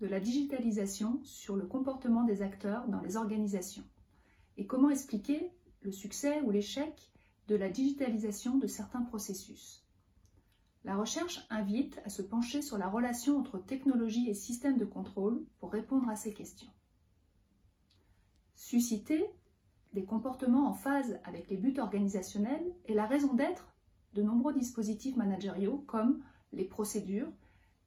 de la digitalisation sur le comportement des acteurs dans les organisations et comment expliquer le succès ou l'échec de la digitalisation de certains processus. La recherche invite à se pencher sur la relation entre technologie et système de contrôle pour répondre à ces questions. Susciter des comportements en phase avec les buts organisationnels est la raison d'être de nombreux dispositifs managériaux comme les procédures,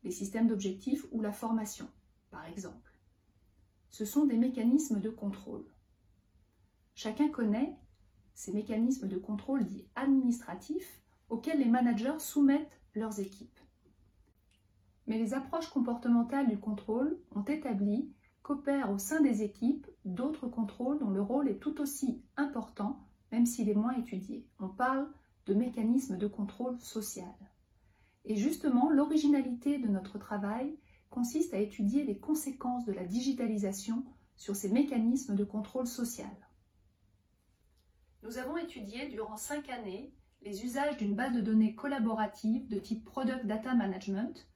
les systèmes d'objectifs ou la formation, par exemple. Ce sont des mécanismes de contrôle. Chacun connaît ces mécanismes de contrôle dits administratifs auxquels les managers soumettent leurs équipes. Mais les approches comportementales du contrôle ont établi qu'opèrent au sein des équipes d'autres contrôles dont le rôle est tout aussi important, même s'il est moins étudié. On parle de mécanismes de contrôle social. Et justement, l'originalité de notre travail consiste à étudier les conséquences de la digitalisation sur ces mécanismes de contrôle social. Nous avons étudié durant cinq années les usages d'une base de données collaborative de type Product Data Management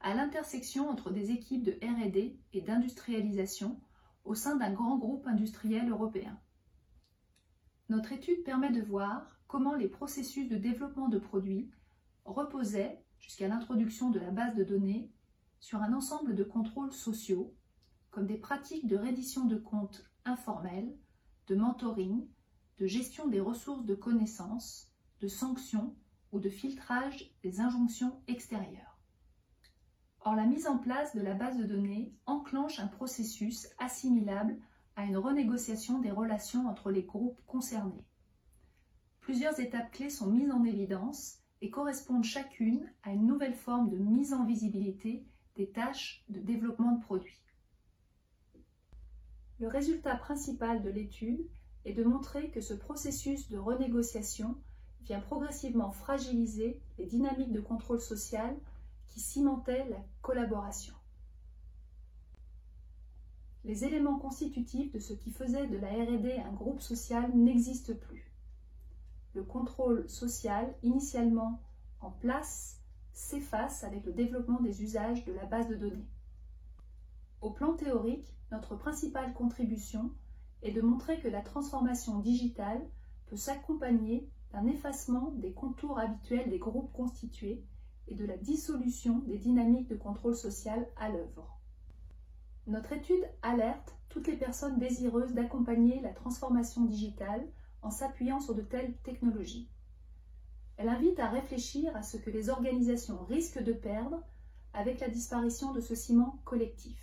à l'intersection entre des équipes de RD et d'industrialisation au sein d'un grand groupe industriel européen. Notre étude permet de voir comment les processus de développement de produits reposaient, jusqu'à l'introduction de la base de données, sur un ensemble de contrôles sociaux, comme des pratiques de reddition de comptes informelles, de mentoring, de gestion des ressources de connaissances, de sanctions ou de filtrage des injonctions extérieures. Or, la mise en place de la base de données enclenche un processus assimilable à une renégociation des relations entre les groupes concernés. Plusieurs étapes clés sont mises en évidence et correspondent chacune à une nouvelle forme de mise en visibilité des tâches de développement de produits. Le résultat principal de l'étude est de montrer que ce processus de renégociation vient progressivement fragiliser les dynamiques de contrôle social qui cimentaient la collaboration. Les éléments constitutifs de ce qui faisait de la RD un groupe social n'existent plus. Le contrôle social, initialement en place, s'efface avec le développement des usages de la base de données. Au plan théorique, notre principale contribution est de montrer que la transformation digitale peut s'accompagner d'un effacement des contours habituels des groupes constitués et de la dissolution des dynamiques de contrôle social à l'œuvre. Notre étude alerte toutes les personnes désireuses d'accompagner la transformation digitale en s'appuyant sur de telles technologies. Elle invite à réfléchir à ce que les organisations risquent de perdre avec la disparition de ce ciment collectif.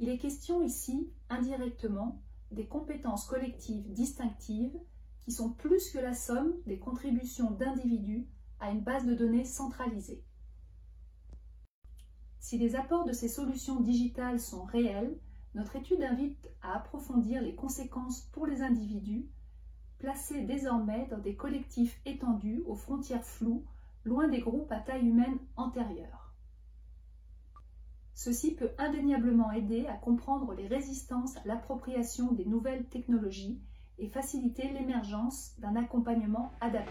Il est question ici, indirectement, des compétences collectives distinctives qui sont plus que la somme des contributions d'individus à une base de données centralisée. Si les apports de ces solutions digitales sont réels, notre étude invite à approfondir les conséquences pour les individus, placés désormais dans des collectifs étendus aux frontières floues, loin des groupes à taille humaine antérieure. Ceci peut indéniablement aider à comprendre les résistances à l'appropriation des nouvelles technologies et faciliter l'émergence d'un accompagnement adapté.